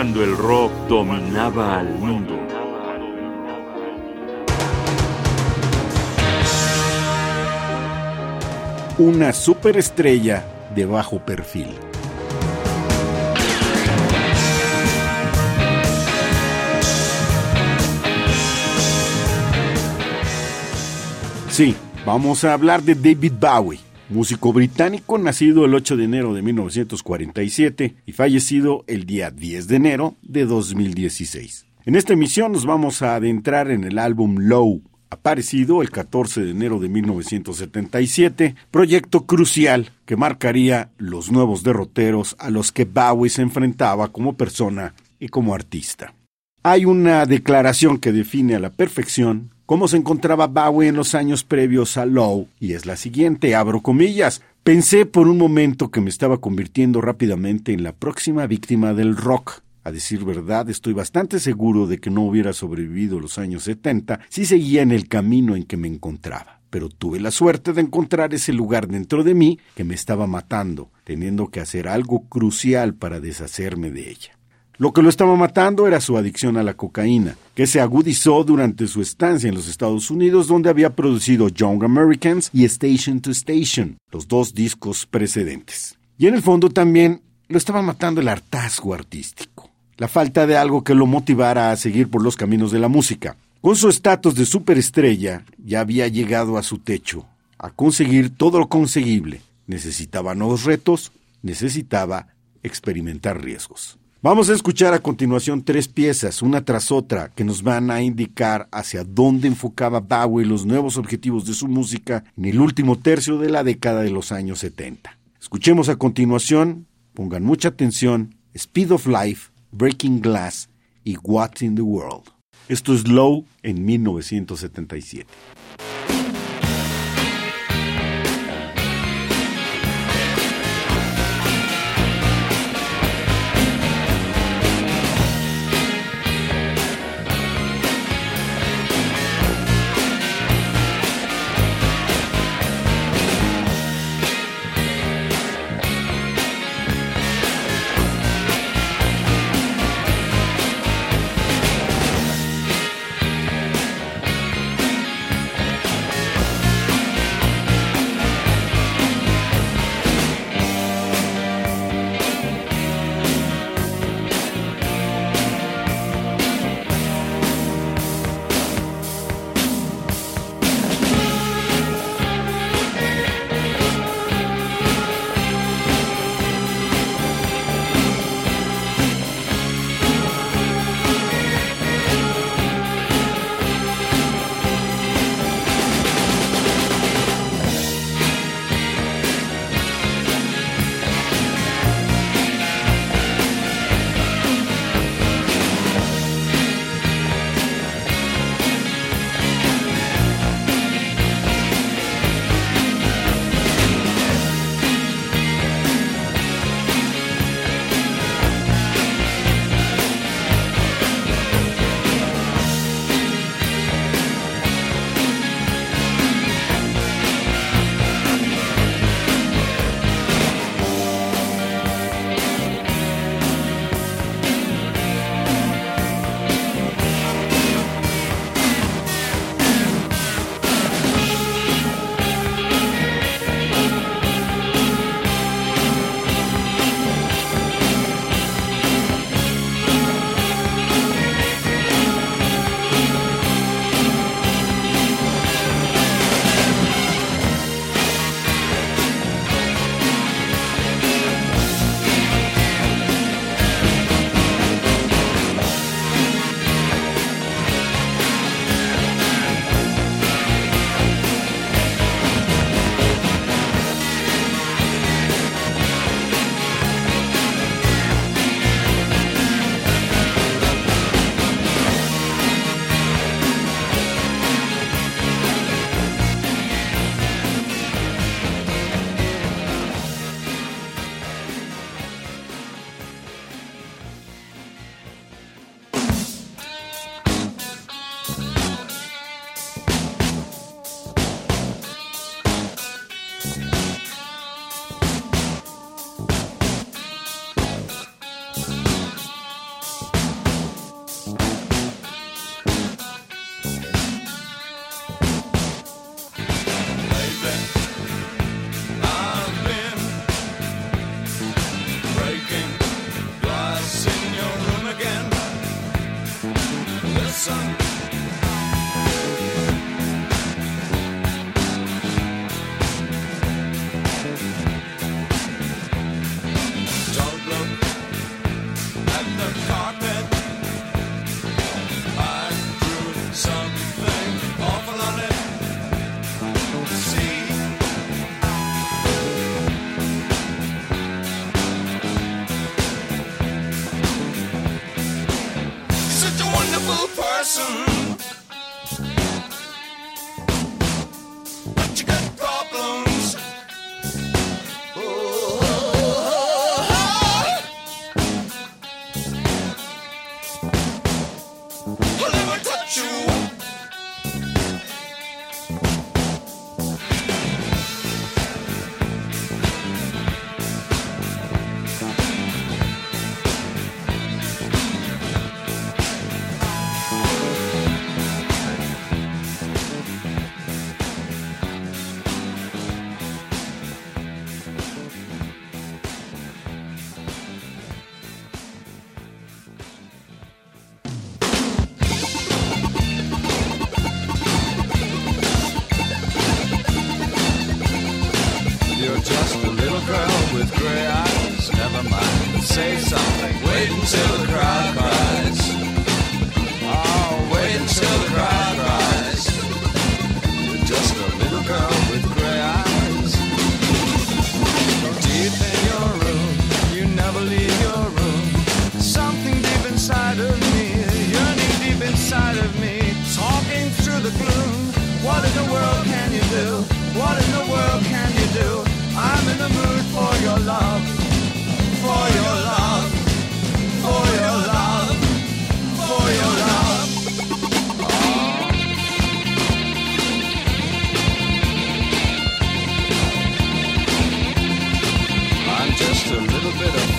cuando el rock dominaba al mundo. Una superestrella de bajo perfil. Sí, vamos a hablar de David Bowie, músico británico nacido el 8 de enero de 1947 y fallecido el día 10 de enero de 2016. En esta emisión nos vamos a adentrar en el álbum Low, aparecido el 14 de enero de 1977, proyecto crucial que marcaría los nuevos derroteros a los que Bowie se enfrentaba como persona y como artista. Hay una declaración que define a la perfección cómo se encontraba Bowie en los años previos a Low, y es la siguiente, abro comillas. Pensé por un momento que me estaba convirtiendo rápidamente en la próxima víctima del rock. A decir verdad, estoy bastante seguro de que no hubiera sobrevivido los años 70 si seguía en el camino en que me encontraba. Pero tuve la suerte de encontrar ese lugar dentro de mí que me estaba matando, teniendo que hacer algo crucial para deshacerme de ella. Lo que lo estaba matando era su adicción a la cocaína, que se agudizó durante su estancia en los Estados Unidos, donde había producido Young Americans y Station to Station, los dos discos precedentes. Y en el fondo también lo estaba matando el hartazgo artístico, la falta de algo que lo motivara a seguir por los caminos de la música. Con su estatus de superestrella, ya había llegado a su techo, a conseguir todo lo conseguible. Necesitaba nuevos retos, necesitaba experimentar riesgos. Vamos a escuchar a continuación tres piezas, una tras otra, que nos van a indicar hacia dónde enfocaba Bowie los nuevos objetivos de su música en el último tercio de la década de los años 70. Escuchemos a continuación, pongan mucha atención, Speed of Life, Breaking Glass y What's in the World. Esto es Low en 1977. little bit of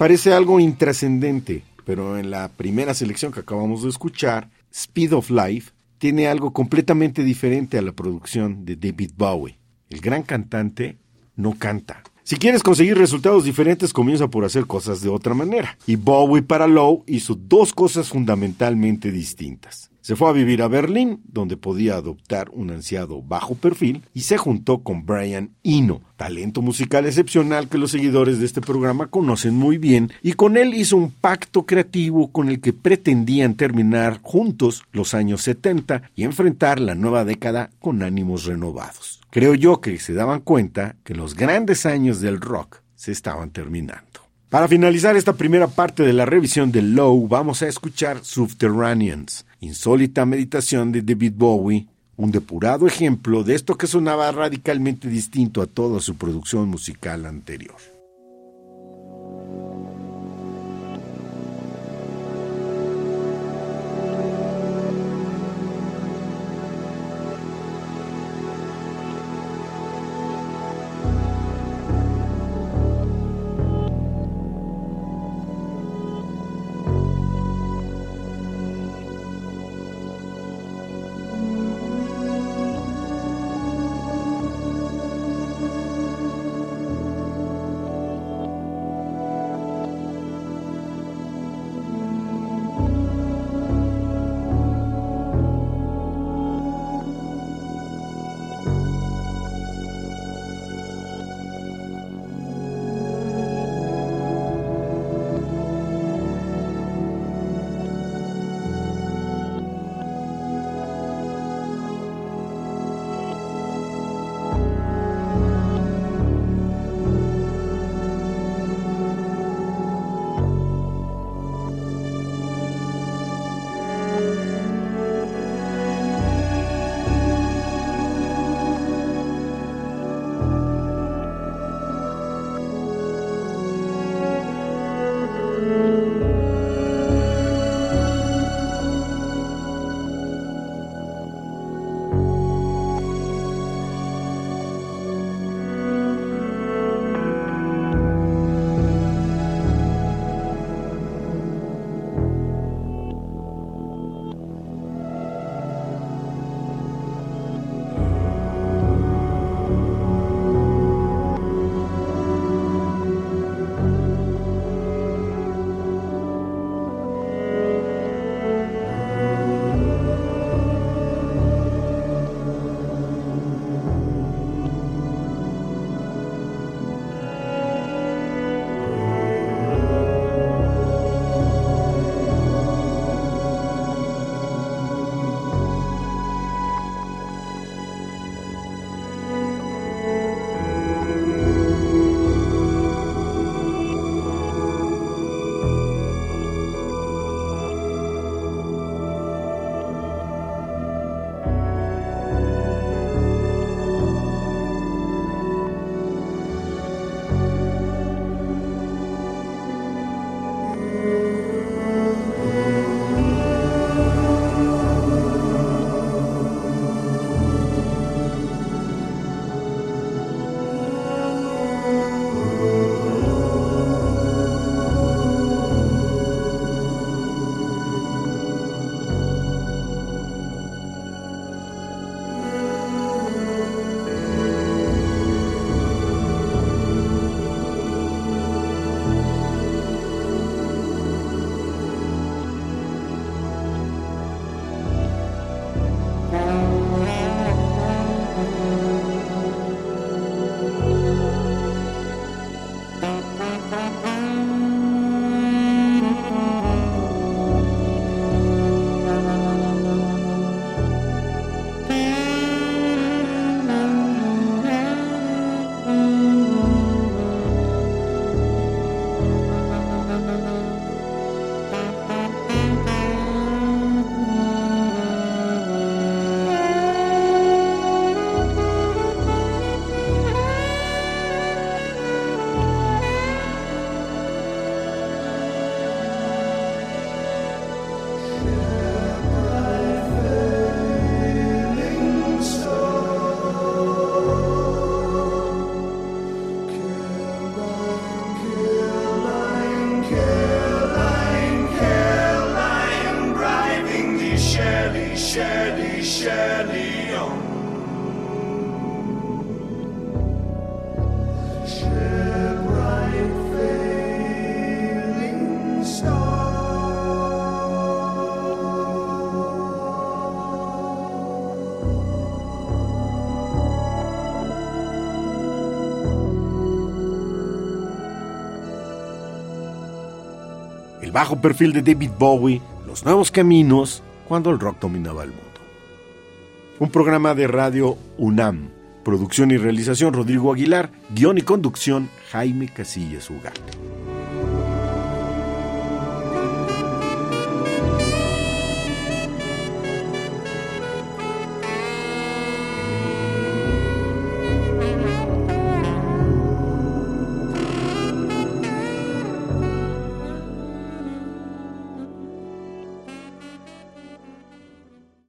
Parece algo intrascendente, pero en la primera selección que acabamos de escuchar, Speed of Life, tiene algo completamente diferente a la producción de David Bowie. El gran cantante no canta. Si quieres conseguir resultados diferentes, comienza por hacer cosas de otra manera. Y Bowie para Low hizo dos cosas fundamentalmente distintas. Se fue a vivir a Berlín, donde podía adoptar un ansiado bajo perfil, y se juntó con Brian Eno, talento musical excepcional que los seguidores de este programa conocen muy bien, y con él hizo un pacto creativo con el que pretendían terminar juntos los años 70 y enfrentar la nueva década con ánimos renovados. Creo yo que se daban cuenta que los grandes años del rock se estaban terminando. Para finalizar esta primera parte de la revisión de Low, vamos a escuchar Subterraneans, insólita meditación de David Bowie, un depurado ejemplo de esto que sonaba radicalmente distinto a toda su producción musical anterior. El bajo perfil de David Bowie, los nuevos caminos cuando el rock dominaba el mundo. Un programa de radio UNAM. Producción y realización Rodrigo Aguilar. Guión y conducción Jaime Casillas Ugarte.